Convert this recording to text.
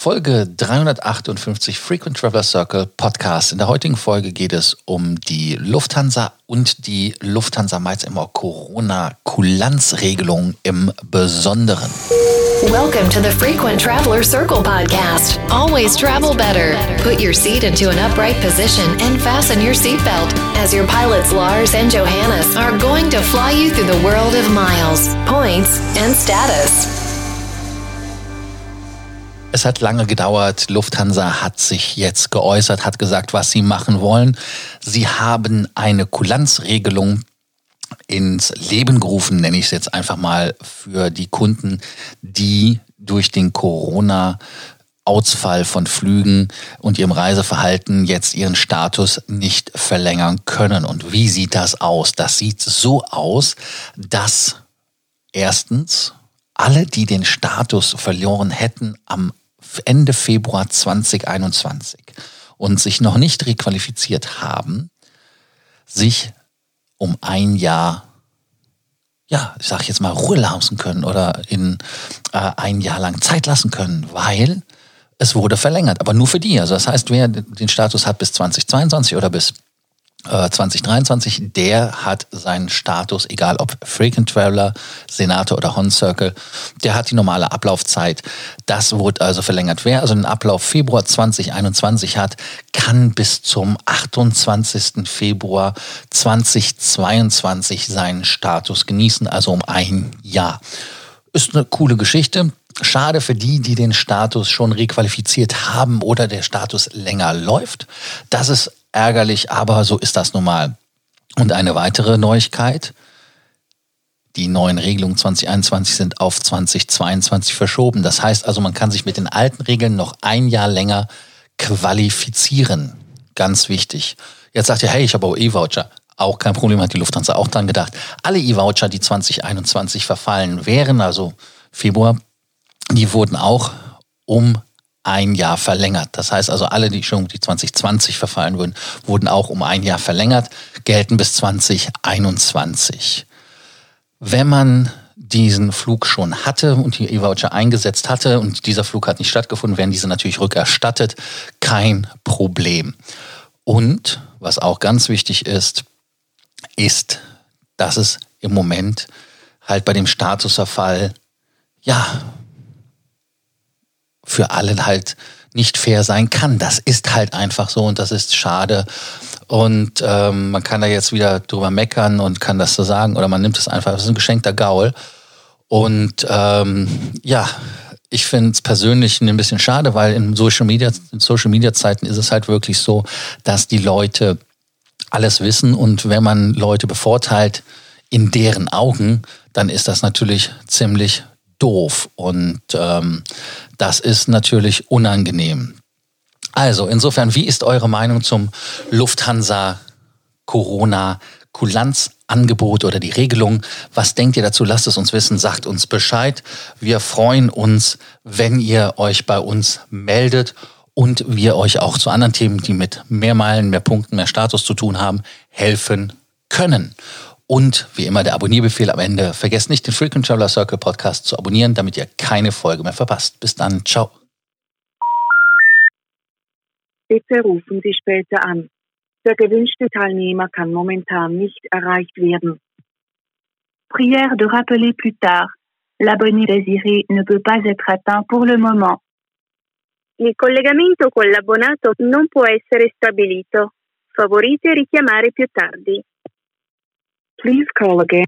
Folge 358 Frequent Traveler Circle Podcast. In der heutigen Folge geht es um die Lufthansa und die Lufthansa Miles immer Corona-Kulanzregelung im Besonderen. Welcome to the Frequent Traveler Circle podcast. Always travel better. Put your seat into an upright position and fasten your seatbelt as your pilots Lars and Johannes are going to fly you through the world of miles, points, and status. Es hat lange gedauert. Lufthansa hat sich jetzt geäußert, hat gesagt, was sie machen wollen. Sie haben eine Kulanzregelung ins Leben gerufen, nenne ich es jetzt einfach mal, für die Kunden, die durch den Corona Ausfall von Flügen und ihrem Reiseverhalten jetzt ihren Status nicht verlängern können. Und wie sieht das aus? Das sieht so aus, dass erstens alle, die den Status verloren hätten am Ende Februar 2021 und sich noch nicht requalifiziert haben, sich um ein Jahr, ja, ich sag jetzt mal, Ruhe lassen können oder in äh, ein Jahr lang Zeit lassen können, weil es wurde verlängert, aber nur für die. Also das heißt, wer den Status hat bis 2022 oder bis 2023, äh, der hat seinen Status, egal ob Frequent Traveler, Senator oder Hon Circle, der hat die normale Ablaufzeit. Das wurde also verlängert. Wer also den Ablauf Februar 2021 hat, kann bis zum 28. Februar 2022 seinen Status genießen, also um ein Jahr. Ist eine coole Geschichte. Schade für die, die den Status schon requalifiziert haben oder der Status länger läuft. Das ist ärgerlich, aber so ist das nun mal. Und eine weitere Neuigkeit, die neuen Regelungen 2021 sind auf 2022 verschoben. Das heißt also, man kann sich mit den alten Regeln noch ein Jahr länger qualifizieren. Ganz wichtig. Jetzt sagt ihr, hey, ich habe auch E-Voucher. Auch kein Problem, hat die Lufthansa auch dran gedacht. Alle E-Voucher, die 2021 verfallen wären, also Februar, die wurden auch um ein Jahr verlängert. Das heißt also, alle, die schon die 2020 verfallen wurden, wurden auch um ein Jahr verlängert, gelten bis 2021. Wenn man diesen Flug schon hatte und die E-Voucher eingesetzt hatte und dieser Flug hat nicht stattgefunden, werden diese natürlich rückerstattet. Kein Problem. Und was auch ganz wichtig ist, ist, dass es im Moment halt bei dem Statusverfall, ja, für alle halt nicht fair sein kann. Das ist halt einfach so und das ist schade. Und ähm, man kann da jetzt wieder drüber meckern und kann das so sagen oder man nimmt es einfach, das ist ein geschenkter Gaul. Und ähm, ja, ich finde es persönlich ein bisschen schade, weil in Social Media, in Social Media Zeiten ist es halt wirklich so, dass die Leute alles wissen und wenn man Leute bevorteilt in deren Augen, dann ist das natürlich ziemlich doof und ähm, das ist natürlich unangenehm. Also insofern, wie ist eure Meinung zum Lufthansa Corona Kulanzangebot oder die Regelung? Was denkt ihr dazu? Lasst es uns wissen, sagt uns Bescheid. Wir freuen uns, wenn ihr euch bei uns meldet und wir euch auch zu anderen Themen, die mit mehr Meilen, mehr Punkten, mehr Status zu tun haben, helfen können. Und wie immer der Abonnierbefehl am Ende. Vergesst nicht, den Frequent Traveler Circle Podcast zu abonnieren, damit ihr keine Folge mehr verpasst. Bis dann. Ciao. Bitte rufen Sie später an. Der gewünschte Teilnehmer kann momentan nicht erreicht werden. Prière de rappeler plus tard. L'abonné désiré ne peut pas être atteint pour le moment. Il collegamento con l'abbonato non può essere stabilito. Favorite richiamare più tardi. Please call again.